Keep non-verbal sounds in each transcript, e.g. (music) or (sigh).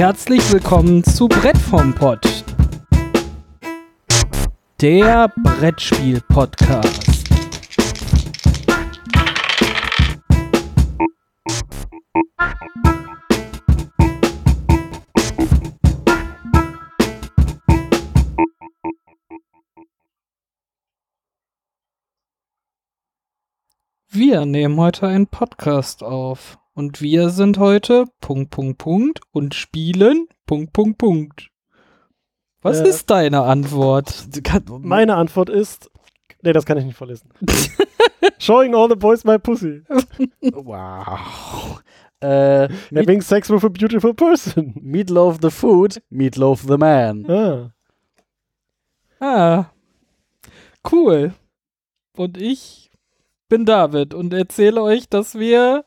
Herzlich willkommen zu Brett vom Pott. Der Brettspiel-Podcast. Wir nehmen heute einen Podcast auf. Und wir sind heute Punkt, Punkt, Punkt und spielen Punkt, Punkt, Punkt. Was Äh, ist deine Antwort? Meine Antwort ist. Nee, das kann ich nicht vorlesen. (laughs) Showing all the boys my pussy. Wow. Äh, (laughs) Meat, Having sex with a beautiful person. Meatloaf the Food, Meatloaf the Man. Ah. Ah, cool. Und ich bin David und erzähle euch, dass wir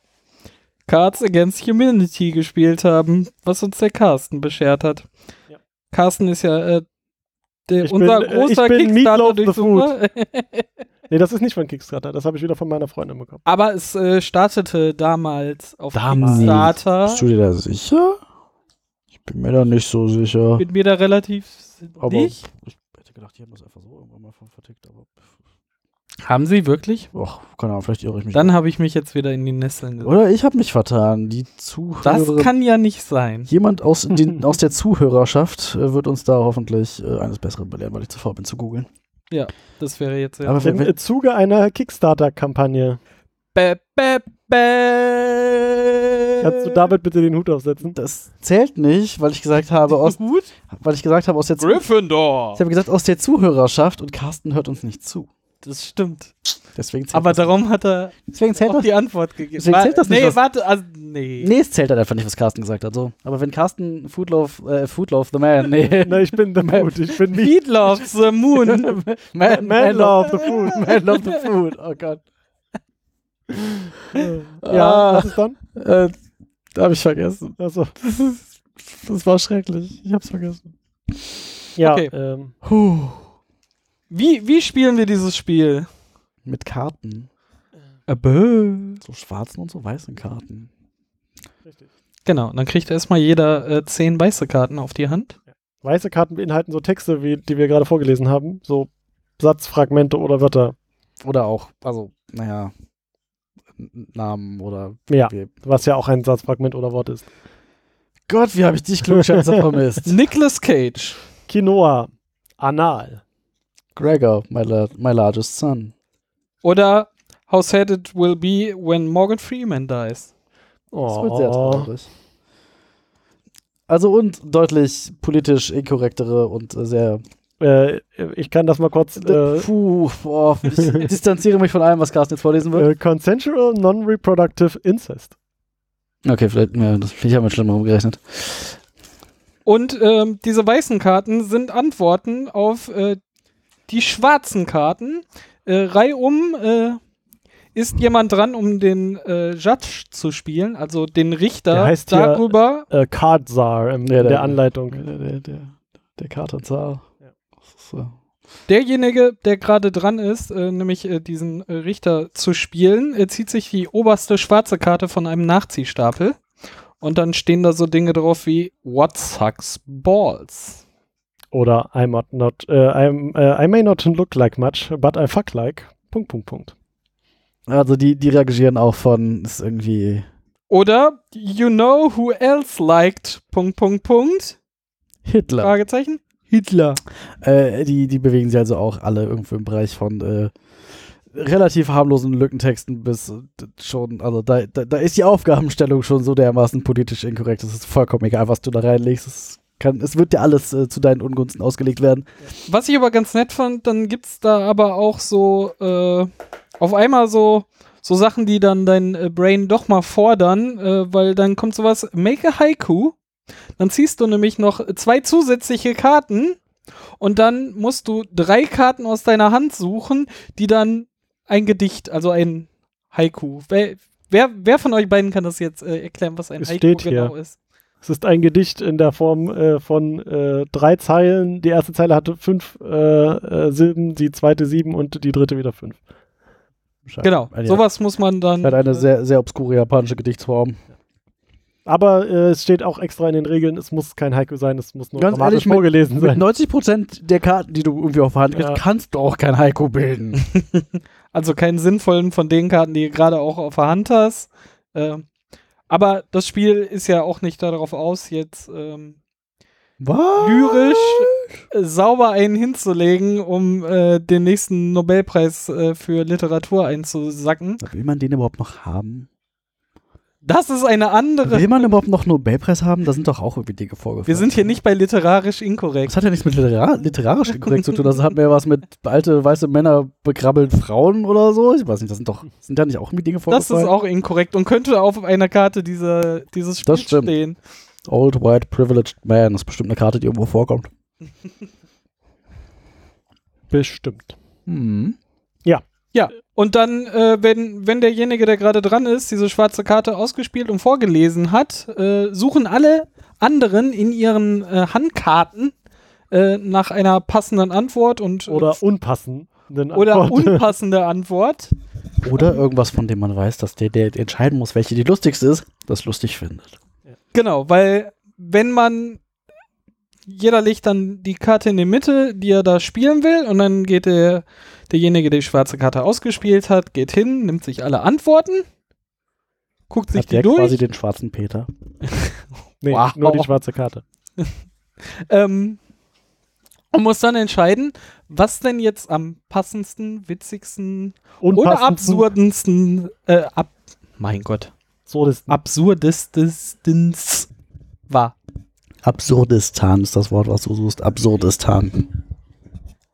Cards Against Humanity gespielt haben, was uns der Carsten beschert hat. Ja. Carsten ist ja äh, der, Ich unser bin, äh, großer ich bin Kickstarter Durchsucher. (laughs) Nee, das ist nicht von Kickstarter. Das habe ich wieder von meiner Freundin bekommen. Aber es äh, startete damals auf Damals. Kickstarter. Bist du dir da sicher? Ich bin mir da nicht so sicher. Bin mir da relativ Aber nicht. ich hätte gedacht, die haben das einfach so irgendwann mal von vertickt. Aber Haben sie wirklich? Och, keine Ahnung, vielleicht irre ich mich. Dann habe ich mich jetzt wieder in die Nesseln gesetzt. Oder ich habe mich vertan. Die Das Zuhörer. kann ja nicht sein. Jemand aus, (laughs) den, aus der Zuhörerschaft äh, wird uns da hoffentlich äh, eines Besseren belehren, weil ich zu faul bin zu googeln. Das wäre jetzt ja. Aber Im Zuge einer Kickstarter-Kampagne. Bä, bä, bä. Kannst du David bitte den Hut aufsetzen? das zählt nicht, weil ich gesagt habe, aus, (laughs) Gut? weil ich gesagt habe, aus der, Gryffindor. ich habe gesagt, aus der Zuhörerschaft und Carsten hört uns nicht zu. Das stimmt. Deswegen zählt Aber das, darum hat er deswegen zählt auch das die Antwort gegeben. Deswegen zählt das nicht, nee, was- warte, also, nee. Nee, es zählt halt einfach nicht, was Carsten gesagt hat. So. Aber wenn Carsten Foodloaf, äh, Foodloaf the Man, nee. (laughs) Nein, ich bin the Mood. (laughs) Ich bin Meat. Meatloaf, the Moon. (laughs) man, Man love the food. Man love the food. Oh Gott. Ja, Ah, was ist dann? äh, habe ich vergessen. Also, Das, ist, das war schrecklich. Ich hab's vergessen. ja, Okay. ähm, Puh. Wie, wie spielen wir dieses Spiel? Mit Karten. Abö. So schwarzen und so weißen Karten. richtig. Genau, dann kriegt erstmal jeder äh, zehn weiße Karten auf die Hand. Weiße Karten beinhalten so Texte, wie die wir gerade vorgelesen haben. So Satzfragmente oder Wörter. Oder auch, also, naja, Namen oder. Ja, wie- was ja auch ein Satzfragment oder Wort ist. Gott, wie habe ich dich klugscheißer (laughs) vermisst. Nicolas Cage. Quinoa. Anal. Gregor, my, la my largest son. Oder How sad it will be when Morgan Freeman dies. Das wird sehr Oh. traurig. Also und deutlich politisch inkorrektere und äh, sehr. Äh, ich kann das mal kurz. Äh, Puh, boah, (laughs) ich distanziere mich von allem, was Carsten jetzt vorlesen wird. äh, consensual Non-Reproductive Incest. Okay, vielleicht, ja, das, ich habe mit Schlimmerem gerechnet. Und ähm, diese weißen Karten sind Antworten auf äh, die schwarzen Karten. Äh, reihum äh, ist jemand dran, um den äh, Judge zu spielen, also den Der Richter heißt hier- darüber. Äh, Card Czar in Ja, der- der Anleitung. Der, der, der, der Kartenzar. Ja. Äh, Derjenige, der gerade dran ist, äh, nämlich äh, diesen äh, Richter zu spielen, äh, zieht sich die oberste schwarze Karte von einem Nachziehstapel. Und dann stehen da so Dinge drauf wie What sucks balls? Oder I, not, äh, I'm, äh, I may not look like much, but I fuck like. Punkt, Punkt, Punkt. Also die, die reagieren auch von, ist irgendwie Oder You know who else liked Punkt, Punkt, Punkt? Hitler. Fragezeichen? Hitler. Äh, die, die bewegen sich also auch alle irgendwo im Bereich von äh, relativ harmlosen Lückentexten bis äh, schon, also da, da, da ist die Aufgabenstellung schon so dermaßen politisch inkorrekt. Es ist vollkommen egal, was du da reinlegst. Es, kann, es wird dir alles äh, zu deinen Ungunsten ausgelegt werden. Was ich aber ganz nett fand, dann gibt's da aber auch so äh, auf einmal so so Sachen, die dann dein äh, Brain doch mal fordern, äh, weil dann kommt sowas, make a Haiku. Dann ziehst du nämlich noch zwei zusätzliche Karten und dann musst du drei Karten aus deiner Hand suchen, die dann ein Gedicht, also ein Haiku. Wer, wer, wer von euch beiden kann das jetzt äh, erklären, was ein Es Haiku steht hier. genau ist? Es ist ein Gedicht in der Form äh, von äh, drei Zeilen. Die erste Zeile hatte fünf äh, äh, Silben, die zweite sieben und die dritte wieder fünf. Genau, Eine, sowas muss man dann. Hat eine äh, sehr, sehr obskure japanische Gedichtsform. Aber äh, es steht auch extra in den Regeln, es muss kein Haiku sein, es muss nur Ganz dramatisch ehrlich, mit- vorgelesen Mit sein. 90% der Karten, die du irgendwie auf der Hand kriegst, Ja. kannst du auch kein Haiku bilden. (laughs) (laughs) Also keinen sinnvollen von den Karten, die du gerade auch auf der Hand hast. Ähm, aber das Spiel ist ja auch nicht darauf aus, jetzt ähm, lyrisch äh, sauber einen hinzulegen, um äh, den nächsten Nobelpreis äh, für Literatur einzusacken. Will man den überhaupt noch haben? Das ist eine andere. Will man überhaupt noch Nobelpreis haben? Da sind doch auch irgendwie Dinge vorgefallen. Wir sind hier nicht bei literarisch inkorrekt. Das hat ja nichts mit literar literarisch (laughs) inkorrekt zu tun. Das hat mehr was mit alte weiße Männer bekrabbeln Frauen oder so. Ich weiß nicht, das sind doch, sind da nicht auch irgendwie Dinge Das vorgefallen? ist auch inkorrekt und könnte auf einer Karte dieser, dieses Das Spiels stimmt. stehen. Old White Privileged Man. Das ist bestimmt eine Karte, die irgendwo vorkommt. (laughs) Bestimmt. Hm. Ja, und dann, äh, wenn, wenn derjenige, der gerade dran ist, diese schwarze Karte ausgespielt und vorgelesen hat, äh, suchen alle anderen in ihren äh, Handkarten äh, nach einer passenden Antwort und Oder unpassenden oder Antworten. (laughs) unpassende Antwort. Oder irgendwas, von dem man weiß, dass der, der entscheiden muss, welche die lustigste ist, das lustig findet. Genau, weil wenn man jeder legt dann die Karte in die Mitte, die er da spielen will, und dann geht der, derjenige, der die schwarze Karte ausgespielt hat, geht hin, nimmt sich alle Antworten, guckt sich Hat die der durch. quasi den schwarzen Peter. (laughs) Nee, Wow. nur die schwarze Karte. (laughs) Ähm, und muss dann entscheiden, was denn jetzt am passendsten, witzigsten oder absurdensten, äh, ab, mein Gott, absurdesten. absurdestens war. Absurdistan ist das Wort, was du suchst. Absurdistan.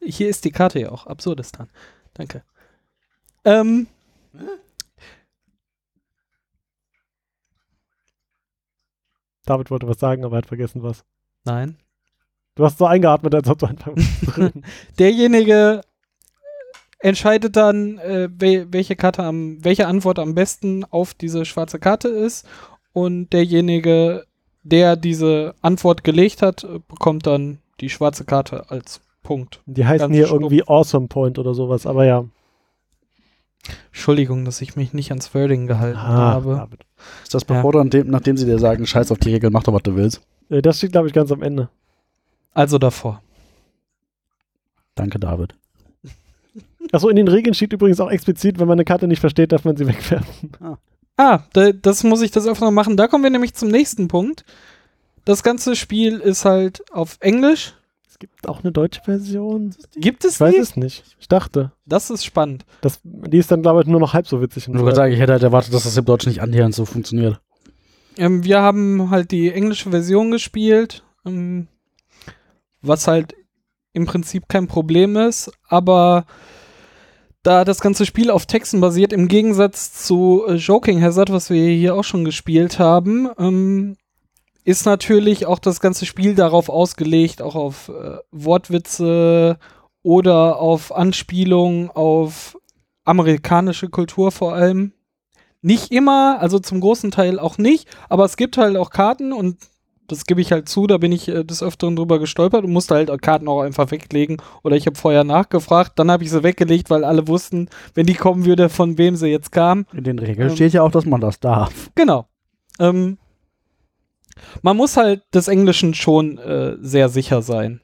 Hier ist die Karte ja auch, Absurdistan. Danke. Ähm, David wollte was sagen, aber er hat vergessen was. nein. Du hast so eingeatmet, als ob du anfangen. (laughs) (laughs) Derjenige entscheidet dann, äh, wel welche Karte am, welche Antwort am besten auf diese schwarze Karte ist. Und derjenige, der diese Antwort gelegt hat, bekommt dann die schwarze Karte als Punkt. Die heißen Ganz hier stumpf. irgendwie Awesome Point oder sowas, aber ja. Entschuldigung, dass ich mich nicht ans Wording gehalten Ah, habe. David. Ist das bevor du an dem, nachdem sie dir sagen, scheiß auf die Regeln, mach doch, was du willst? Äh, Das steht, glaube ich, ganz am Ende. Also davor. Danke, David. Achso, in den Regeln steht übrigens auch explizit, wenn man eine Karte nicht versteht, darf man sie wegwerfen. Ah, da, das muss ich das öfter noch machen. Da kommen wir nämlich zum nächsten Punkt. Das ganze Spiel ist halt auf Englisch. Es gibt auch eine deutsche Version. Gibt es Ich weiß die? es nicht. Ich dachte. Das ist spannend. Das, die ist dann, glaube ich, nur noch halb so witzig. Ich würde sagen, ich hätte halt erwartet, dass das im Deutschen nicht annähernd so funktioniert. Ähm, wir haben halt die englische Version gespielt, ähm, was halt im Prinzip kein Problem ist, aber da das ganze Spiel auf Texten basiert, im Gegensatz zu äh, Joking Hazard, was wir hier auch schon gespielt haben, ähm, ist natürlich auch das ganze Spiel darauf ausgelegt, auch auf äh, Wortwitze oder auf Anspielungen auf amerikanische Kultur vor allem. Nicht immer, also zum großen Teil auch nicht, aber es gibt halt auch Karten und das gebe ich halt zu, da bin ich äh, des Öfteren drüber gestolpert und musste halt Karten auch einfach weglegen. Oder ich habe vorher nachgefragt, dann habe ich sie weggelegt, weil alle wussten, wenn die kommen würde, von wem sie jetzt kam. In den Regeln Ähm. steht ja auch, dass man das darf. Genau. Ähm, man muss halt des Englischen schon äh, sehr sicher sein.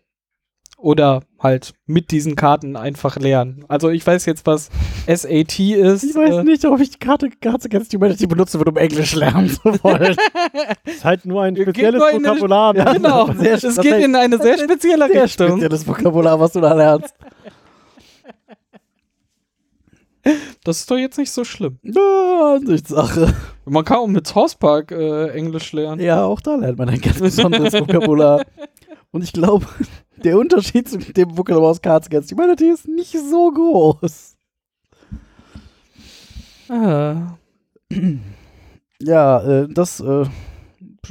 Oder halt mit diesen Karten einfach lernen. Also ich weiß jetzt, was SAT ist. Ich weiß äh, nicht, ob ich die Karte Cards Against Humanity benutzen würde, um Englisch lernen zu wollen. (laughs) ist halt nur ein spezielles nur Vokabular. Ja, Genau, Sehr- es geht in eine sehr spezielle Sehr Richtung. spezielles Vokabular, was du da lernst. Das ist doch jetzt nicht so schlimm. Ja, Ansichtssache. Man kann auch mit South Park äh, Englisch lernen. Ja, auch da lernt man ein ganz besonderes Vokabular. (laughs) Und ich glaube, (laughs) der Unterschied zu dem Vokabular aus Cards Against Humanity ist nicht so groß. Ah. Ja, äh, das, äh,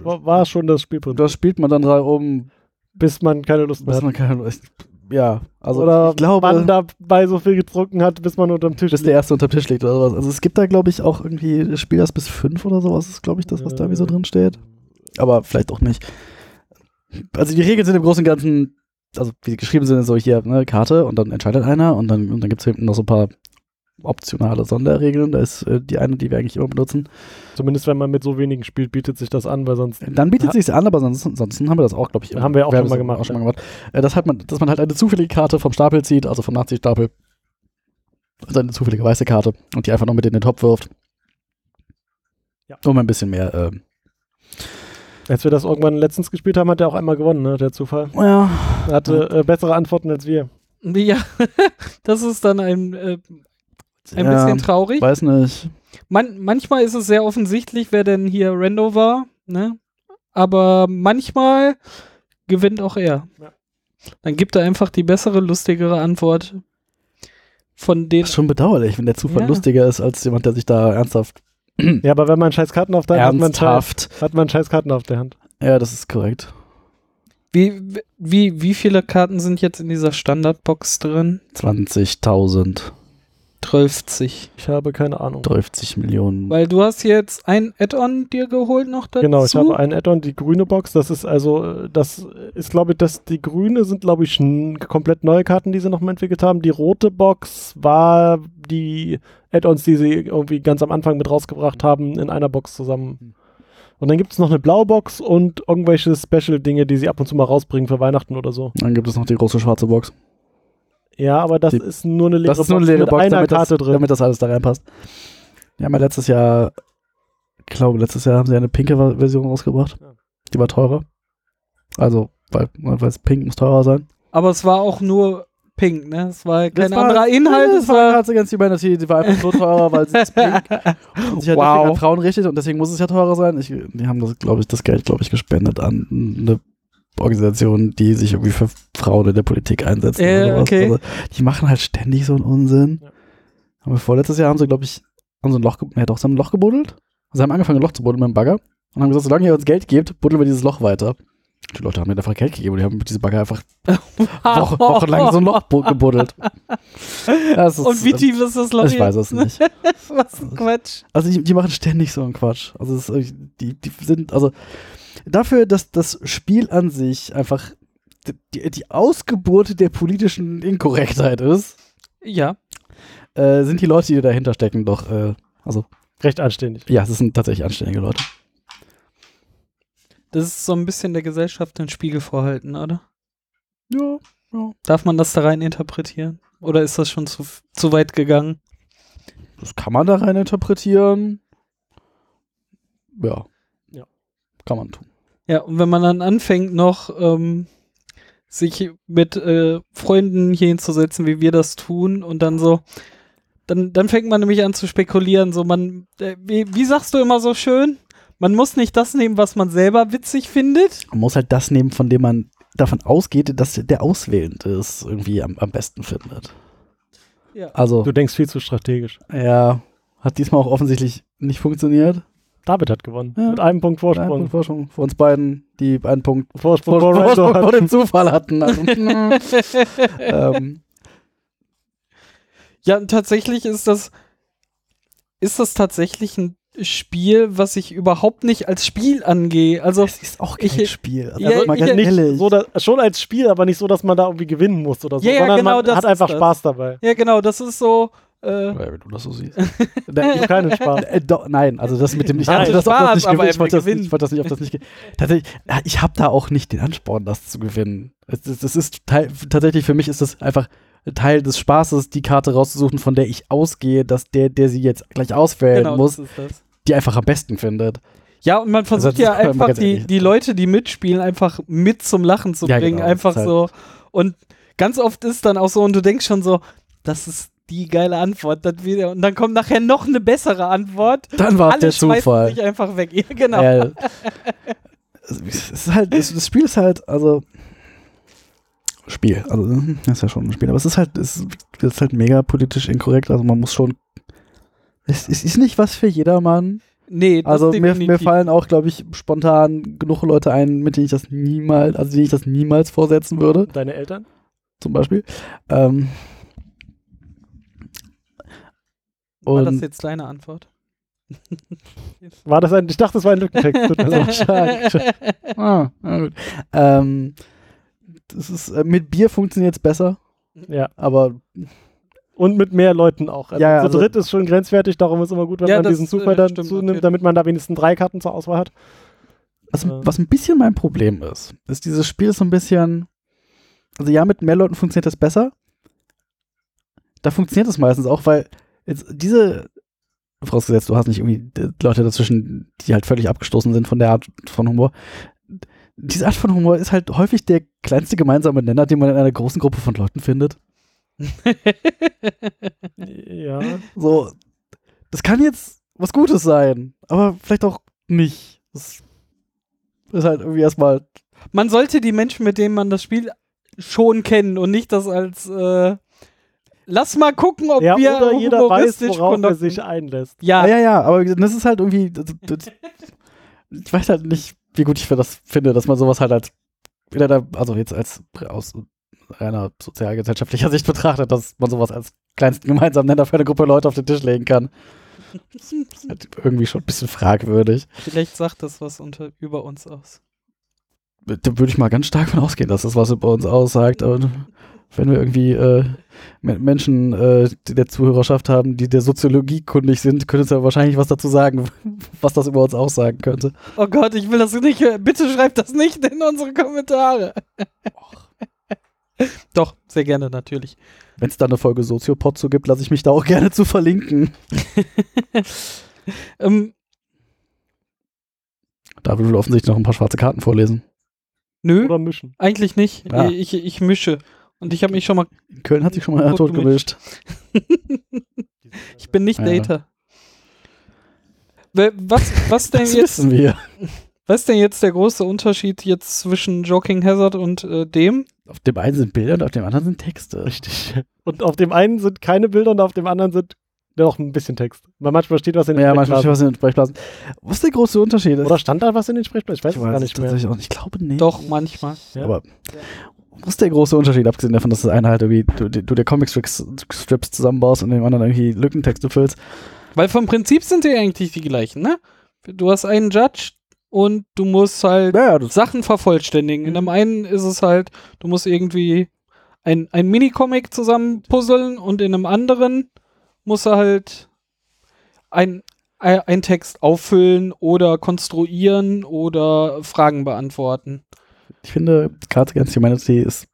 War, schon das Spielprinzip. das spielt man dann drei um, Bis man keine Lust mehr bis hat. man keine, ja, also Oder ich glaube, man dabei so viel getrunken hat, bis man unterm Tisch bis der erste unter dem Tisch liegt oder sowas. Also es gibt da, glaube ich, auch irgendwie, das Spiel das bis fünf oder sowas, ist, glaube ich, das, was da wie so drin steht. Aber vielleicht auch nicht. Also die Regeln sind im Großen und Ganzen, also wie sie geschrieben sind, so hier, ne, Karte und dann entscheidet einer und dann, und dann gibt es hinten noch so ein paar optionale Sonderregeln. Da ist äh, die eine, die wir eigentlich immer benutzen. Zumindest wenn man mit so wenigen spielt, bietet sich das an, weil sonst. Dann bietet sich's an, aber sonst, ansonsten haben wir das auch, glaube ich. Haben wir auch haben schon mal gemacht, Auch schon mal gemacht. Äh, das hat man, dass man halt eine zufällige Karte vom Stapel zieht, also vom Nazi-Stapel. Also eine zufällige weiße Karte und die einfach noch mit in den Topf wirft. Ja. Um ein bisschen mehr. ähm, Als wir das irgendwann letztens gespielt haben, hat er auch einmal gewonnen, ne? Der Zufall. ja, Er hatte äh, bessere Antworten als wir. Ja, (laughs) das ist dann ein, äh, ein ja, bisschen traurig. Weiß nicht. Man, manchmal ist es sehr offensichtlich, wer denn hier Rando war, ne? Aber manchmal gewinnt auch er. Ja. Dann Gibt er einfach die bessere, lustigere Antwort von den. Das ist schon bedauerlich, wenn der Zufall Ja. lustiger ist als jemand, der sich da ernsthaft. Ja, aber wenn man scheiß Karten auf der Hand hat, man hat man scheiß Karten auf der Hand. Ja, das ist korrekt. Wie, wie, wie viele Karten sind jetzt in dieser Standardbox drin? 20.000, 30. Ich habe keine Ahnung. 30 Millionen. Weil du hast jetzt ein Add-on dir geholt noch dazu. Genau, ich habe ein Add-on, die grüne Box. Das ist also, äh, das ist, glaube ich, das, die grüne sind, glaube ich, komplett neue Karten, die sie nochmal entwickelt haben. Die rote Box war die Add-ons, die sie irgendwie ganz am Anfang mit rausgebracht haben, in einer Box zusammen. Und dann gibt es noch eine blaue Box und irgendwelche Special-Dinge, die sie ab und zu mal rausbringen für Weihnachten oder so. Dann gibt es noch die große schwarze Box. Ja, aber das Die- ist nur eine leere Das ist nur eine Box leere mit Box, einer damit das, drin. damit das alles da reinpasst. Die haben ja letztes Jahr, ich glaube, letztes Jahr haben sie eine pinke Version rausgebracht. Ja. Die war teurer. Also, weil, weil es pink muss teurer sein. Aber es war auch nur pink, ne? Es war kein Das war- anderer Inhalt. Das Es war war. Cards Against Humanity, die war einfach nur (laughs) teurer, weil sie ist pink und sich halt Wow. deswegen an Frauen richtet und deswegen muss es ja teurer sein. Ich, die haben das, glaube ich, das Geld, glaube ich, gespendet an eine Organisation, die sich irgendwie für Frauen in der Politik einsetzt. Äh, oder sowas. okay. Also, die machen halt ständig so einen Unsinn. Ja. Aber vorletztes Jahr haben sie, glaube ich, haben sie ein Loch, ja doch, sie haben ein Loch gebuddelt. Sie haben angefangen, ein Loch zu buddeln mit dem Bagger und haben gesagt, solange ihr uns Geld gebt, buddeln wir dieses Loch weiter. Die Leute haben mir einfach Geld gegeben und die haben mit diesem Bagger einfach (laughs) Wochen, wochenlang so ein Loch bu- gebuddelt. (laughs) Das ist- Und wie tief ist das Loch? Ich weiß es nicht. (laughs) Was ein Quatsch. Also die, die machen ständig so einen Quatsch. Also es, ist- die, die sind, also dafür, dass das Spiel an sich einfach die, die Ausgeburt der politischen Inkorrektheit ist, Ja. äh, sind die Leute, die dahinter stecken, doch, äh, also Recht anständig. ja, es sind tatsächlich anständige Leute. Das ist so ein bisschen der Gesellschaft den Spiegel vorhalten, oder? Ja, ja. Darf man das da rein interpretieren? Oder ist das schon zu, zu weit gegangen? Das kann man da rein interpretieren. Ja. Ja. Kann man tun. Ja, und wenn man dann anfängt noch ähm, sich mit äh, Freunden hier hinzusetzen, wie wir das tun, und dann so, dann, dann fängt man nämlich an zu spekulieren, so man, äh, wie, wie sagst du immer so schön? Man muss nicht das nehmen, was man selber witzig findet. Man muss halt das nehmen, von dem man davon ausgeht, dass der Auswählende es irgendwie am, am besten findet. Ja. Also, Du denkst viel zu strategisch. ja, hat diesmal auch offensichtlich nicht funktioniert. David hat gewonnen. Ja. Mit einem Punkt Ein Vorsprung. Punkt Vorsprung für uns beiden, die einen Punkt Vorsprung vor, vor vor, Rando vor, den Zufall hatten. Also, (laughs) ähm, Ja, tatsächlich ist das, ist das tatsächlich ein Spiel, was ich überhaupt nicht als Spiel angehe. Also, es ist auch kein ich- Spiel. Also, Ja, mal ich- ganz nicht so, dass, schon als Spiel, aber nicht so, dass man da irgendwie gewinnen muss oder so, Ja, ja, sondern genau, man das hat einfach das. Spaß dabei. ja, genau, das ist so. Äh, Ja, wenn du das so siehst. (laughs) Ich habe keinen Spaß. Äh, doch, nein, also das mit dem ich Nein, hatte das, Spaß, das nicht aber gewinnt. Ich wollte das, nicht- gewinnen. ich wollte das nicht auf das nicht. Tatsächlich, ja, ich habe da auch nicht den Ansporn, das zu gewinnen. Es, es, es ist Teil, tatsächlich für mich ist das einfach Teil des Spaßes, die Karte rauszusuchen, von der ich ausgehe, dass der, der sie jetzt gleich auswählen genau, muss, das das. die einfach am besten findet. Ja, und man versucht Also, ja das einfach die, die Leute, die mitspielen, einfach mit zum Lachen zu Ja, bringen. genau, einfach das ist so. Und ganz oft ist dann auch so, und du denkst schon so, das ist die geile Antwort. Das wieder, und dann kommt nachher noch eine bessere Antwort. Dann war es der Zufall. sich einfach weg. (laughs) Ja, genau. Ja, es ist halt, das, das Spiel ist halt, also Spiel, also hm, das ist ja schon ein Spiel, aber es ist halt, es ist, halt mega politisch inkorrekt, also man muss schon, es, es ist nicht was für jedermann. Nee, das Also mir, mir fallen auch, glaube ich, spontan genug Leute ein, mit denen ich das niemals, also denen ich das niemals vorsetzen würde, Deine Eltern? zum Beispiel. Ähm, War das jetzt deine Antwort? (laughs) War das ein, ich dachte, das war ein Lückentext. Tut mir leid. Schade. (laughs) ah, na gut. Ähm, das ist, äh, mit Bier funktioniert es besser. ja. aber Und mit mehr Leuten auch. Also Ja, ja, zu also- dritt ist schon grenzwertig, darum ist immer gut, wenn Ja, man diesen äh, Zufall dann stimmt zunimmt, natürlich. damit man da wenigstens drei Karten zur Auswahl hat. Was, Ja. was ein bisschen mein Problem ist, ist dieses Spiel so ein bisschen. Also ja, mit mehr Leuten funktioniert das besser. Da funktioniert es meistens auch, weil jetzt diese, vorausgesetzt, du hast nicht irgendwie Leute dazwischen, die halt völlig abgestoßen sind von der Art von Humor. Diese Art von Humor ist halt häufig der kleinste gemeinsame Nenner, den man in einer großen Gruppe von Leuten findet. (laughs) Ja. So, das kann jetzt was Gutes sein, aber vielleicht auch nicht. Das ist halt irgendwie erstmal man sollte die Menschen, mit denen man das Spiel schon kennen und nicht das als äh, Lass mal gucken, ob ja, wir oder jeder weiß, worauf er sich einlässt. Ja, Ah, ja, ja, aber das ist halt irgendwie. Das, das, ich weiß halt nicht, wie gut ich für das finde, dass man sowas halt als. Also jetzt als aus reiner sozialgesellschaftlicher Sicht betrachtet, dass man sowas als kleinsten gemeinsamen Nenner für eine Gruppe Leute auf den Tisch legen kann. Das ist halt irgendwie schon ein bisschen fragwürdig. vielleicht sagt das was unter, über uns aus. Da würde ich mal ganz stark von ausgehen, dass das was über uns aussagt. Und wenn wir irgendwie äh, Me- Menschen äh, der Zuhörerschaft haben, die der Soziologie kundig sind, können sie ja wahrscheinlich was dazu sagen, (laughs) was das über uns aussagen könnte. Oh Gott, ich will das nicht hören. Bitte schreibt das nicht in unsere Kommentare. Doch, sehr gerne natürlich. Wenn es da eine Folge Soziopod zu gibt, lasse ich mich da auch gerne zu verlinken. (laughs) Ähm, Da will offensichtlich noch ein paar schwarze Karten vorlesen. nö, Oder mischen. eigentlich nicht. Ah. Ich, ich mische. Und ich habe mich schon mal. In Köln hat sich schon mal Tot tot gemischt. (laughs) Ich bin nicht Ja. Data. Was, was, denn Das jetzt, wissen wir. was ist denn jetzt der große Unterschied jetzt zwischen Joking Hazard und äh, dem? Auf dem einen sind Bilder und auf dem anderen sind Texte. Richtig. Und auf dem einen sind keine Bilder und auf dem anderen sind noch ein bisschen Text. Weil manchmal steht was in den Ja, manchmal steht Sprechblasen. was in den Sprechblasen. Was ist der große Unterschied? Oder stand da was in den Sprechblasen? Ich weiß ich es gar nicht mehr. auch. Ich glaube nicht. Doch, manchmal. Ja. Aber was ist der große Unterschied, abgesehen davon, dass das eine halt irgendwie du, du dir Comic-Strips Strips zusammenbaust und dem anderen irgendwie Lückentexte füllst? Weil vom Prinzip sind die eigentlich die gleichen, ne? Du hast einen Judge und du musst halt Ja, das Sachen vervollständigen. In dem einen ist es halt, du musst irgendwie ein, ein Minicomic zusammen puzzeln und in einem anderen musst du halt ein, ein Text auffüllen oder konstruieren oder Fragen beantworten. Ich finde, Cards Against Humanity ist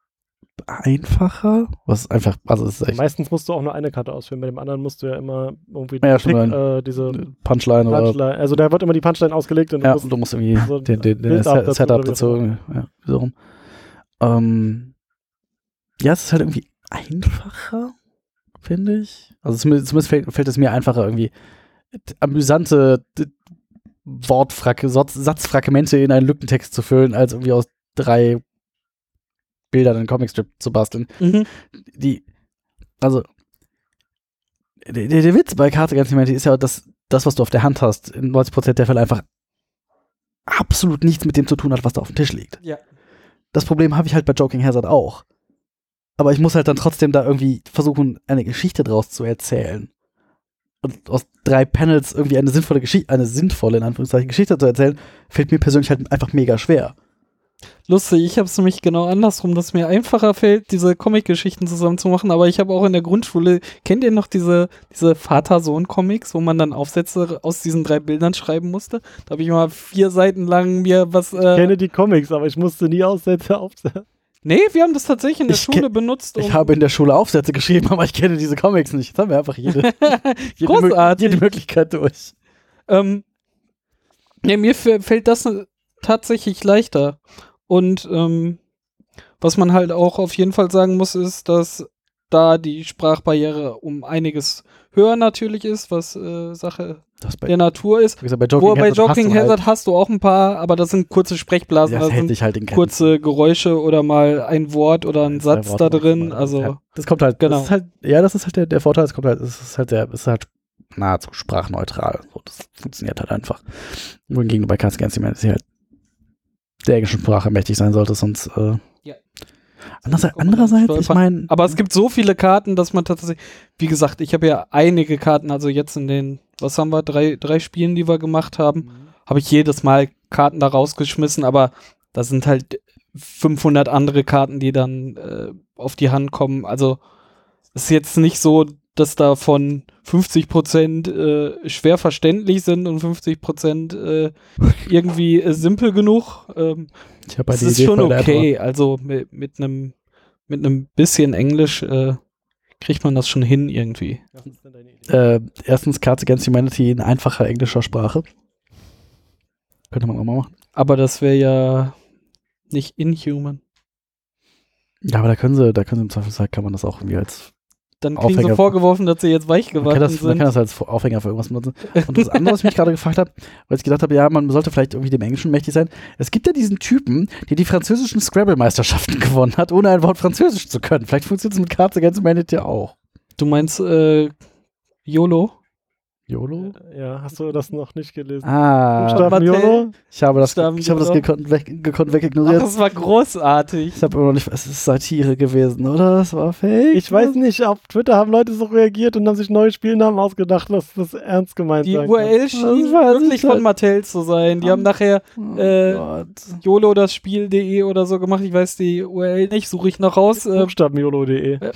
einfacher. Was einfach, also ist echt Meistens musst du auch nur eine Karte ausfüllen. Bei dem anderen musst du ja immer irgendwie Ja, Pick, äh, diese Punchline oder. Punchline. Also da wird immer die Punchline ausgelegt und du Ja, musst und du musst irgendwie so den, den, den Bild Set- ab dazu Setup oder dazu. Ja, so rum. Ähm, ja, es ist halt irgendwie einfacher, finde ich. Also zumindest, fällt, fällt es mir einfacher, irgendwie amüsante Wortfrag Satz- Satzfragmente in einen Lückentext zu füllen, als irgendwie aus drei Bildern einen Comicstrip zu basteln. Mhm. Die, also, der, der, Witz bei Cards Against Humanity ist ja, dass das, was du auf der Hand hast, in 90% der Fälle einfach absolut nichts mit dem zu tun hat, was da auf dem Tisch liegt. Ja. Das Problem habe ich halt bei Joking Hazard auch. Aber ich muss halt dann trotzdem da irgendwie versuchen, eine Geschichte draus zu erzählen. Und aus drei Panels irgendwie eine sinnvolle Geschichte, eine sinnvolle, in Anführungszeichen, Geschichte zu erzählen, fällt mir persönlich halt einfach mega schwer. Lustig, ich habe es nämlich genau andersrum, dass mir einfacher fällt, diese Comic-Geschichten zusammen zu machen, aber ich habe auch in der Grundschule, kennt ihr noch diese, diese Vater-Sohn-Comics, wo man dann Aufsätze aus diesen drei Bildern schreiben musste? Da habe ich mal vier Seiten lang mir was. Ich Äh, kenne die Comics, aber ich musste nie Aussätze aufsetzen. nee, wir haben das tatsächlich in der Ich Schule benutzt. Ich habe in der Schule Aufsätze geschrieben, aber ich kenne diese Comics nicht. Jetzt haben wir einfach jede, (laughs) jede, Großartig. jede Möglichkeit durch. Ähm, ja, mir fällt das tatsächlich leichter. Und ähm, was man halt auch auf jeden Fall sagen muss, ist, dass da die Sprachbarriere um einiges höher natürlich ist, was äh, Sache Das bei, der Natur ist. gesagt, bei Wo Joking bei Hazard hast Hazard halt, hast du auch ein paar, aber das sind kurze Sprechblasen, das da hält sind halt kurze Geräusche oder mal ein Wort oder ein Satz Worte da drin. Also das kommt halt, Genau. das ist halt, ja, das ist halt der, der Vorteil, es kommt halt, es ist halt der, es ist halt nahezu sprachneutral. So, das funktioniert halt einfach. Wohingegen bei Cards Against Humanity halt der englischen Sprache mächtig sein sollte, sonst, äh, Ja. Andererseits, andererseits ich meine, Aber es gibt so viele Karten, dass man tatsächlich, wie gesagt, ich habe ja einige Karten, also jetzt in den, was haben wir, drei, drei Spielen, die wir gemacht haben, habe ich jedes Mal Karten da rausgeschmissen, aber da sind halt 500 andere Karten, die dann äh, auf die Hand kommen. Also es ist jetzt nicht so, dass davon 50% äh, schwer verständlich sind und 50% äh, irgendwie äh, simpel genug. Ähm, Ich habe das ist schon okay. Also mit, einem mit einem bisschen Englisch äh, kriegt man das schon hin irgendwie. Idee? Äh, erstens Cards Against Humanity in einfacher englischer Sprache. Könnte man auch mal machen. Aber das wäre ja nicht inhuman. Ja, aber da können sie, da können sie im Zweifelsfall kann man das auch irgendwie als Dann kriegen sie Aufhänger- vorgeworfen, dass sie jetzt weich geworden das, man sind. kann das als Aufhänger für irgendwas benutzen. Und das andere, was ich mich gerade gefragt habe, weil ich gedacht habe, ja, man sollte vielleicht irgendwie dem Englischen mächtig sein. Es gibt ja diesen Typen, der die französischen Scrabble-Meisterschaften (laughs) gewonnen hat, ohne ein Wort Französisch zu können. Vielleicht funktioniert es mit Cards Against Humanity auch. du meinst äh, YOLO? YOLO? Ja, hast du das noch nicht gelesen? Ah, Buchstaben. YOLO? ich habe das, Buchstaben ich habe das gekonnt, weg, gekonnt Ach, wegignoriert. das war großartig. Ich habe immer noch nicht, es ist Satire gewesen, oder? Das war fake. Ich weiß nicht, auf Twitter haben Leute so reagiert und haben sich neue Spielnamen ausgedacht, dass das ernst gemeint Die sein kann. URL schien wirklich von Mattel zu sein. Die haben nachher Oh äh. YOLO das Spiel.de oder so gemacht. Ich weiß die URL nicht, suche ich noch raus. Äh, Buchstaben-YOLO.de. äh,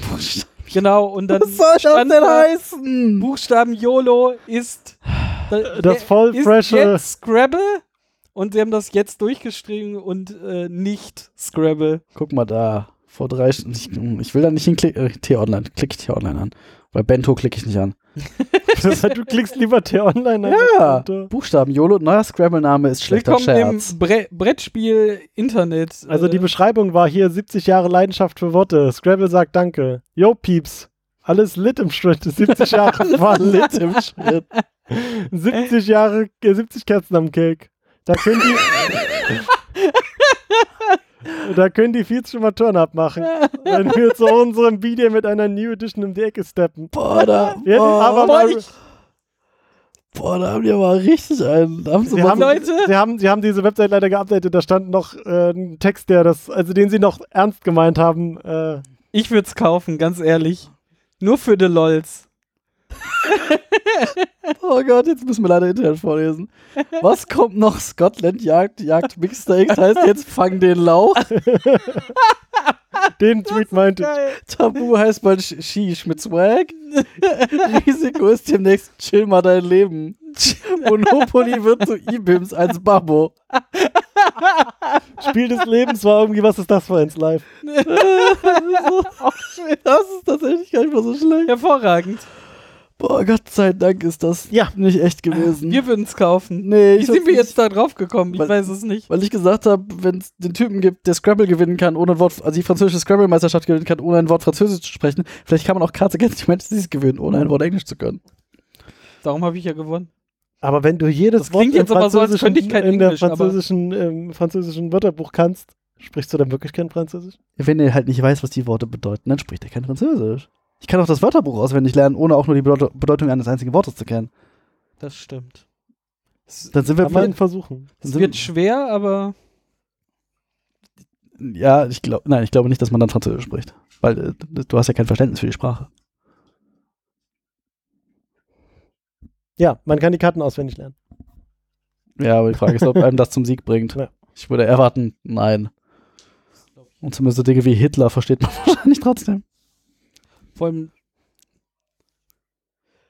genau, und dann Was soll das denn da, heißen? Buchstaben YOLO ist da- Das voll ist freshe- jetzt Scrabble und sie haben das jetzt durchgestrichen und äh, nicht Scrabble. Guck mal da. Vor drei Stunden. Ich, ich will da nicht hinklicken. Äh, T-Online. Klicke ich T-Online an. Bei Bento klicke ich nicht an. (laughs) Das heißt, du klickst lieber T-Online an. Ja. Äh, Buchstaben YOLO. Neuer Scrabble-Name ist schlechter Willkommen Scherz. im Bre Brettspiel Internet. Also die äh, Beschreibung war hier 70 Jahre Leidenschaft für Worte. Scrabble sagt Danke. Yo, Pieps. Alles lit im Schritt. 70 (laughs) Jahre war lit im Schritt. 70 Jahre, äh, 70 Kerzen am Cake. Da können die. (laughs) da können die Feeds schon mal Turn-Up machen. Wenn wir zu unserem Video mit einer New Edition um die Ecke steppen. Boah, da, Wir hätten aber boah, mal, Boah, ich- boah, da haben die aber richtig einen. Da haben sie sie, mal haben, Leute. sie, haben, sie haben diese Website leider geupdatet. Da stand noch äh, ein Text, der das, also den sie noch ernst gemeint haben. Äh, Ich würde es kaufen, ganz ehrlich. Nur für die LOLs. Oh Gott, jetzt müssen wir leider Internet vorlesen. Was kommt noch? Scotland jagt, jagt Mixsteaks, heißt jetzt fang den Lauch. den Tweet meinte ich. Tabu heißt bald Sh- Shish mit Swag. Risiko ist demnächst chill mal dein Leben. Monopoly wird zu E-Bims als Babbo. Spiel des Lebens war irgendwie, was ist das für eins live? (laughs) Das ist tatsächlich gar nicht mal so schlecht. Hervorragend. Boah, Gott sei Dank ist das Ja. nicht echt gewesen. Wir würden es kaufen. nee, Wie ich sind wir jetzt da drauf gekommen? Ich Weil- weiß es nicht. Weil ich gesagt habe, wenn es den Typen gibt, der Scrabble gewinnen kann, ohne ein Wort, also die französische Scrabble-Meisterschaft gewinnen kann, ohne ein Wort Französisch zu sprechen, vielleicht kann man auch Cards Against Humanity gewinnen, ohne ein Wort Englisch zu können. Darum habe ich ja gewonnen. Aber wenn du jedes Das klingt Wort jetzt im aber so, als könnte ich französischen- kein in der Englisch, französischen, im französischen Wörterbuch kannst, sprichst du dann wirklich kein Französisch? Wenn er halt nicht weiß, was die Worte bedeuten, dann spricht er kein Französisch. Ich kann auch das Wörterbuch auswendig lernen, ohne auch nur die Bedeut- Bedeutung eines einzigen Wortes zu kennen. Das stimmt. Es, Dann sind wir man vielleicht, versuchen. es wird schwer, aber ja, ich glaube, nein, ich glaube nicht, dass man dann Französisch spricht, weil äh, du hast ja kein Verständnis für die Sprache. Ja, man kann die Karten auswendig lernen. Ja, aber die Frage ist, ob einem das zum Sieg bringt. Ja. Ich würde erwarten, nein. Und zumindest so Dinge wie Hitler versteht man (laughs) wahrscheinlich trotzdem. Vor allem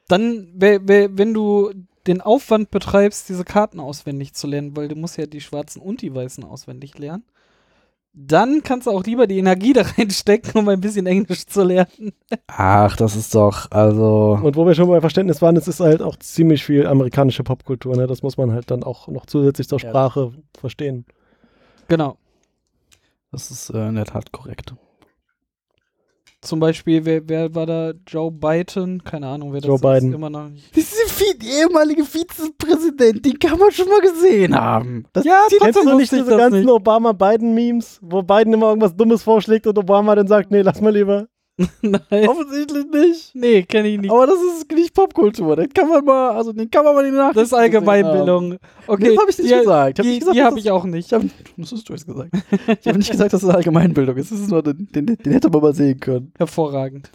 dann, we- we- wenn du den Aufwand betreibst, diese Karten auswendig zu lernen, weil du musst ja die schwarzen und die weißen auswendig lernen, dann kannst du auch lieber die Energie (laughs) da reinstecken, um ein bisschen Englisch zu lernen. Ach, das ist doch, also. Und wo wir schon bei Verständnis waren, es ist halt auch ziemlich viel amerikanische Popkultur. Ne? Das muss man halt dann auch noch zusätzlich zur Ja. Sprache verstehen. Genau. Das ist äh, in der Tat korrekt. Zum Beispiel, wer, wer war da? Joe Biden? Keine Ahnung, wer das Joe ist. Biden. Immer noch nicht. Das ist der ehemalige Vizepräsident, den kann man schon mal gesehen haben. Das Ja, Kennst du trotzdem nicht diese ganzen. Obama-Biden-Memes, wo Biden immer irgendwas Dummes vorschlägt und Obama dann sagt, nee, lass mal lieber. (laughs) Nein. offensichtlich nicht. Nee, kenne ich nicht. Aber das ist nicht Popkultur. Den kann man mal, also den kann man mal Nachrichten Das ist Allgemeinbildung. Okay, Das habe ich nicht die, gesagt. Ich hab Die, nicht gesagt, die habe ich auch nicht. Ich hab, das hast du jetzt gesagt. Ich habe nicht gesagt, dass das Allgemeinbildung ist. Das ist nur, den, den, den hätte man mal sehen können. Hervorragend.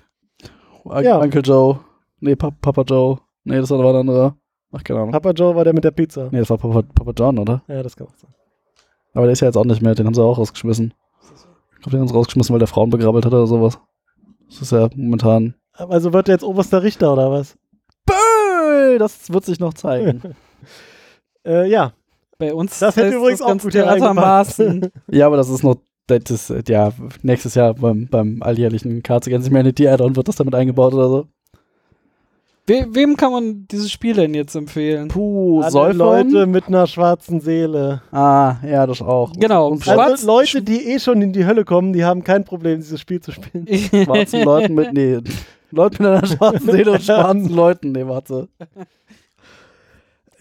Ja. Uncle Joe. Nee, Pa- Papa Joe. Nee, das war ein anderer. Ach, keine Ahnung. Papa Joe war der mit der Pizza. Nee, das war Papa, Papa John, oder? Ja, das kann auch sein. Aber der ist ja jetzt auch nicht mehr. Den haben sie auch rausgeschmissen. Ich glaube, den haben sie rausgeschmissen, weil der Frauen begrabbelt hat oder sowas. Das ist ja momentan. Also wird er jetzt oberster Richter oder was? Böll, das wird sich noch zeigen. (laughs) Äh, ja, Bei uns Das hätte übrigens auch ganz gut Theatermaßen. (laughs) (laughs) ja, aber das ist noch, das ist, ja, nächstes Jahr beim, beim alljährlichen Cards Against Humanity Add-on wird das damit eingebaut oder so. We wem kann man dieses Spiel denn jetzt empfehlen? Puh, alle Säufern? Leute mit einer schwarzen Seele. Ah, ja, das auch. Genau, Und Schwarz- Also Leute, die eh schon in die Hölle kommen, die haben kein Problem, dieses Spiel zu spielen. (laughs) schwarzen Leuten mit, nee, Leuten mit einer schwarzen Seele und schwarzen Leuten, nee, warte.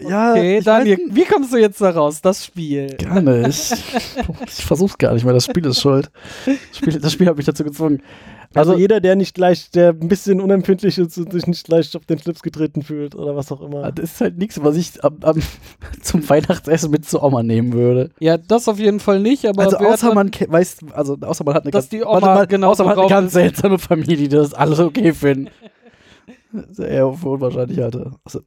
Ja, Okay, ich Daniel, wie kommst du jetzt da raus? Das Spiel. Gar nicht. Ich versuch's gar nicht mehr, das Spiel ist schuld. Das Spiel, das Spiel hat mich dazu gezwungen. Also, Also, jeder, der nicht gleich, der ein bisschen unempfindlich ist und sich nicht leicht auf den Schlips getreten fühlt oder was auch immer. das ist halt nichts, was ich am, am, (laughs) zum Weihnachtsessen mit zur Oma nehmen würde. Ja, das auf jeden Fall nicht, aber also außer man weiß, also außer man hat eine Dass ganz, die Oma mal, genauso außer man hat eine ganz ist. seltsame Familie, die das alles okay finden. (laughs) Sehr unwahrscheinlich hatte. Also,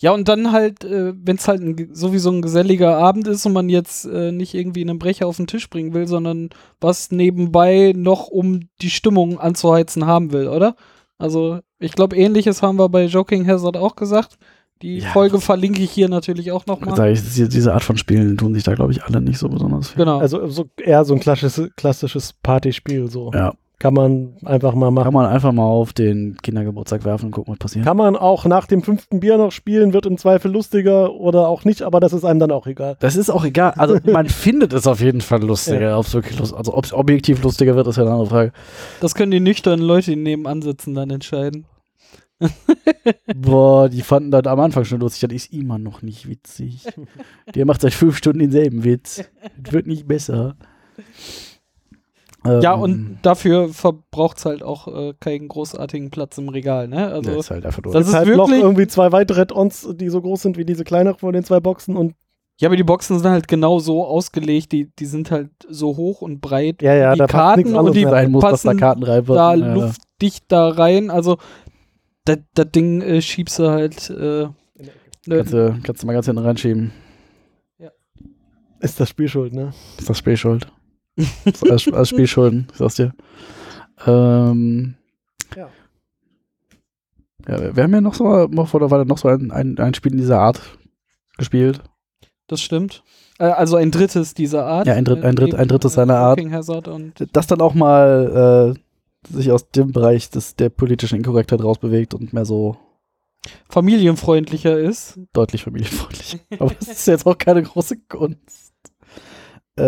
Ja, und dann halt, äh, wenn es halt ein, sowieso ein geselliger Abend ist und man jetzt äh, nicht irgendwie einen Brecher auf den Tisch bringen will, sondern was nebenbei noch, um die Stimmung anzuheizen haben will, oder? Also, ich glaube, ähnliches haben wir bei Joking Hazard auch gesagt. Die Ja. Folge verlinke ich hier natürlich auch nochmal. diese Art von Spielen tun sich da, glaube ich, alle nicht so besonders viel. Genau. Also so, eher so ein klassisches, klassisches Partyspiel. So. Ja, Kann man einfach mal machen. kann man einfach mal auf den Kindergeburtstag werfen und gucken, was passiert. Kann man auch nach dem fünften Bier noch spielen, wird im Zweifel lustiger oder auch nicht, aber das ist einem dann auch egal. Das ist auch egal. Also (laughs) man findet es auf jeden Fall lustiger. Ob's wirklich lust also ob es objektiv lustiger wird, ist ja eine andere Frage. das können die nüchternen Leute, die nebenan sitzen, dann entscheiden. (laughs) Boah, die fanden das am Anfang schon lustig. Das ist immer noch nicht witzig. (laughs) Der macht seit fünf Stunden denselben Witz. Das wird nicht besser. Ja, Ähm, und dafür verbraucht es halt auch äh, keinen großartigen Platz im Regal, ne? Also, das ist halt einfach nur. das Es ist ist halt noch wirklich- irgendwie zwei weitere Add-ons, die so groß sind wie diese kleineren von den zwei Boxen und Ja, aber die Boxen sind halt genau so ausgelegt, die, die sind halt so hoch und breit. ja, ja, die da passt Karten nichts und die mehr. sein muss, dass da passen Karten rein wird. da Ja, ja. luftdicht da rein. Also, das das Ding äh, schiebst du halt. Äh, Kannst ne, du, kannst du mal ganz hinten reinschieben. Ist das Spiel schuld, ne? Ist das Spiel schuld? Alles, alles Spiel schulden, ich sag's dir. Ähm, Ja. Ja, wir- haben ja noch so, oder war da noch so ein, ein, ein Spiel in dieser Art gespielt. das stimmt. Äh, also ein drittes dieser Art. Ja, ein Dritt- ein Dritt- ein drittes äh, seiner Art. Das dann auch mal äh, sich aus dem Bereich des, der politischen Inkorrektheit rausbewegt und mehr so familienfreundlicher ist. deutlich familienfreundlich. (laughs) Aber das ist jetzt auch keine große Kunst. Äh,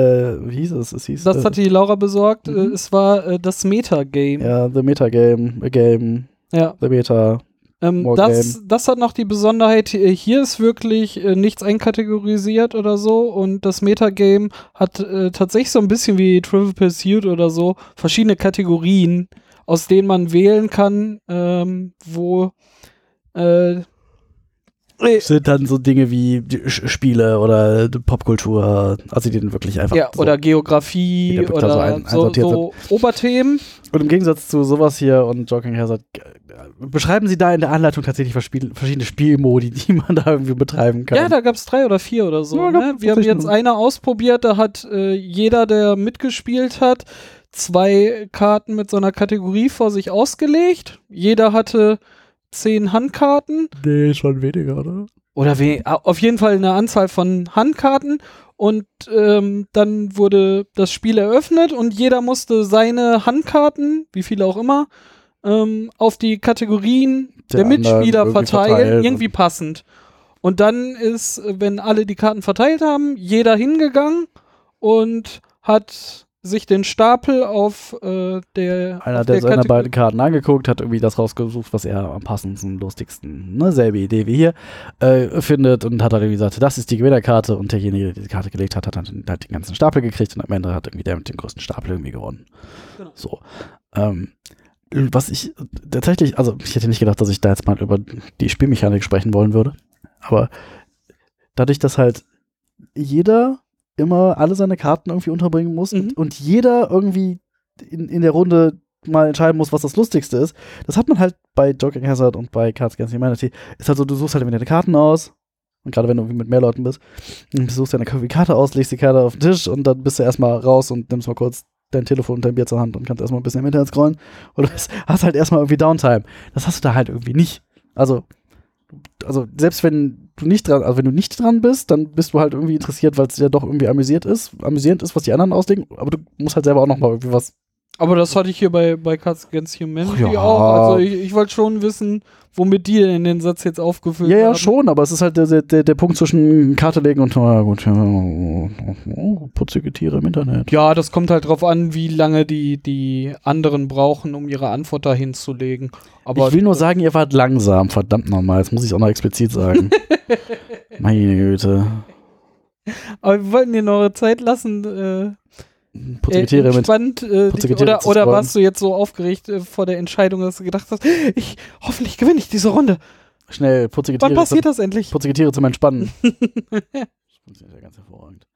wie hieß es? Es hieß. Das äh, hat die Laura besorgt. Äh, Mhm. es war äh, das Metagame. Ja, The Metagame, A Game, Ja. The Meta. Ähm, das, das hat noch die Besonderheit, äh, hier ist wirklich äh, nichts einkategorisiert oder so und das Metagame hat äh, tatsächlich so ein bisschen wie Trivial Pursuit oder so verschiedene Kategorien, aus denen man wählen kann, ähm, wo äh, äh, Sind dann so Dinge wie Spiele oder Popkultur, also die dann wirklich einfach. ja, so. oder Geografie oder so ein- so, so Oberthemen. Und im Gegensatz zu sowas hier und Jogging Hazard, äh, beschreiben Sie da in der Anleitung tatsächlich verschiedene Spielmodi, (laughs) die man da irgendwie betreiben kann. Ja, da gab es drei oder vier oder so. Ja, ne? Wir haben jetzt nur- eine ausprobiert, da hat äh, jeder, der mitgespielt hat, zwei Karten mit so einer Kategorie vor sich ausgelegt. Jeder hatte zehn Handkarten Nee, schon weniger, oder? oder we auf jeden Fall eine Anzahl von Handkarten und ähm, dann wurde das Spiel eröffnet und jeder musste seine Handkarten, wie viele auch immer, ähm, auf die Kategorien Der der, Mitspieler verteilen, irgendwie passend. Und dann ist, wenn alle die Karten verteilt haben, jeder hingegangen und hat sich den Stapel auf äh, der Einer auf der der seiner Kategor- beiden Karten angeguckt, hat irgendwie das rausgesucht, was er am passendsten, lustigsten, ne, selbe Idee wie hier, äh, findet und hat dann irgendwie gesagt, das ist die Gewinnerkarte und derjenige, der die Karte gelegt hat, hat dann hat den ganzen Stapel gekriegt und am Ende hat irgendwie der mit dem größten Stapel irgendwie gewonnen. Genau. So. Ähm, was ich tatsächlich, also ich hätte nicht gedacht, dass ich da jetzt mal über die Spielmechanik sprechen wollen würde, aber dadurch, dass halt jeder immer alle seine Karten irgendwie unterbringen muss Mhm. und, und jeder irgendwie in, in der Runde mal entscheiden muss, was das Lustigste ist. Das hat man halt bei Joking Hazard und bei Cards Against Humanity. Ist halt so, du suchst halt irgendwie deine Karten aus. Und gerade wenn du mit mehr Leuten bist, dann suchst du deine Karte aus, legst die Karte auf den Tisch und dann bist du erstmal raus und nimmst mal kurz dein Telefon und dein Bier zur Hand und kannst erstmal ein bisschen im Internet scrollen. Du (laughs) hast halt erstmal irgendwie Downtime. Das hast du da halt irgendwie nicht. Also, also selbst wenn du nicht dran, also wenn du nicht dran bist, dann bist du halt irgendwie interessiert, weil es ja doch irgendwie amüsiert ist, amüsierend ist, was die anderen auslegen, aber du musst halt selber auch nochmal irgendwie was. Aber das hatte ich hier bei, bei Cards Against Humanity ja. auch. Also ich, ich wollte schon wissen, womit die in den Satz jetzt aufgefüllt Ja, ja, haben. schon, aber es ist halt der, der, der Punkt zwischen Karte legen und, na gut, ja, oh, putzige Tiere im Internet. Ja, das kommt halt drauf an, wie lange die, die anderen brauchen, um ihre Antwort dahin zu legen. Aber ich will nur sagen, ihr wart langsam, verdammt nochmal. Jetzt muss ich es auch noch explizit sagen. (laughs) Meine Güte. Aber wir wollten dir noch eure Zeit lassen. Äh, Putzige äh, entspannt, äh, oder, zu oder warst du jetzt so aufgeregt äh, vor der Entscheidung, dass du gedacht hast, ich, hoffentlich gewinne ich diese Runde. Schnell, putzige Wann passiert zum, das endlich? putzige Tiere zum Entspannen. (laughs) das funktioniert ja ganz hervorragend.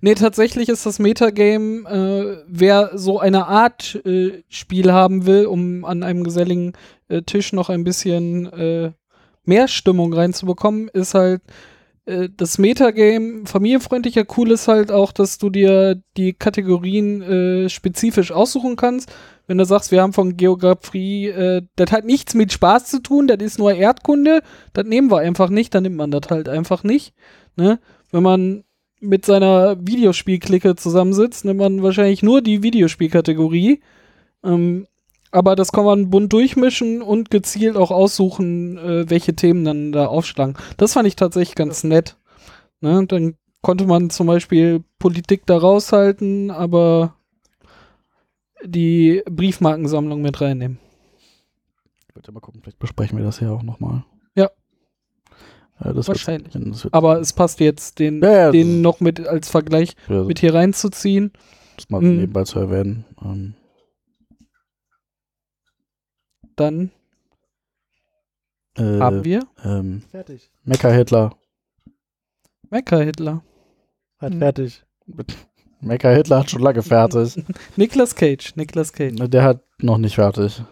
Nee, tatsächlich ist das Metagame, äh, wer so eine Art äh, Spiel haben will, um an einem geselligen äh, Tisch noch ein bisschen äh, mehr Stimmung reinzubekommen, ist halt das Metagame familienfreundlicher. Cool ist halt auch, dass du dir die Kategorien äh, spezifisch aussuchen kannst. Wenn du sagst, wir haben von Geografie, äh, das hat nichts mit Spaß zu tun, das ist nur Erdkunde, das nehmen wir einfach nicht, dann nimmt man das halt einfach nicht. Ne? Wenn man mit seiner Videospielklicke zusammensitzt, nimmt man wahrscheinlich nur die Videospielkategorie. Ähm, aber das kann man bunt durchmischen und gezielt auch aussuchen, äh, welche Themen dann da aufschlagen. Das fand ich tatsächlich ganz nett. Ne? Dann konnte man zum Beispiel Politik da raushalten, aber die Briefmarkensammlung mit reinnehmen. Ich würde mal gucken, vielleicht besprechen wir das ja auch nochmal. Ja. ja das Wahrscheinlich. Aber es passt jetzt, den, Ja, ja, den noch mit als Vergleich mit hier reinzuziehen. das mal Mhm. nebenbei zu erwähnen. Ähm, Dann äh, haben wir ähm, Fertig. Mecha-Hitler. Mecha-Hitler. Hat Mhm. fertig. (laughs) Mecha-Hitler hat schon lange fertig. (laughs) Nicolas Cage. Nicolas Cage. Der hat noch nicht fertig.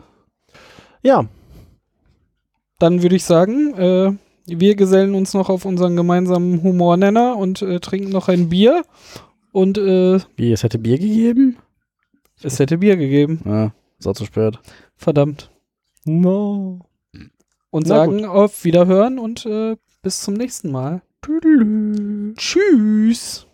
Ja, Dann würde ich sagen, äh, wir gesellen uns noch auf unseren gemeinsamen Humornenner und äh, trinken noch ein Bier. Und äh, Wie, es hätte Bier gegeben? es hätte Bier gegeben. Ja, ist auch zu spät. Verdammt. No. Und Na sagen auf Wiederhören und äh, bis zum nächsten Mal. Tüdelü. Tschüss.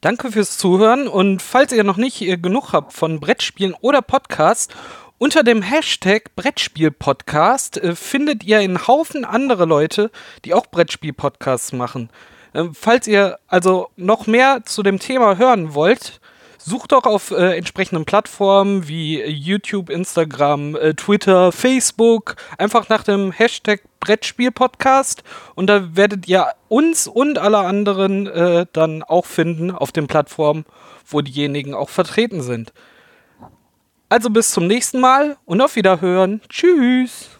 Danke fürs Zuhören und falls ihr noch nicht äh, genug habt von Brettspielen oder Podcasts, unter dem Hashtag Brettspiel-Podcast äh, findet ihr einen Haufen andere Leute, die auch Brettspiel-Podcasts machen. Ähm, falls ihr also noch mehr zu dem Thema hören wollt, sucht doch auf äh, entsprechenden Plattformen wie YouTube, Instagram, äh, Twitter, Facebook einfach nach dem Hashtag Brettspiel-Podcast und da werdet ihr uns und alle anderen äh, dann auch finden auf den Plattformen, wo diejenigen auch vertreten sind. Also bis zum nächsten Mal und auf Wiederhören. Tschüss.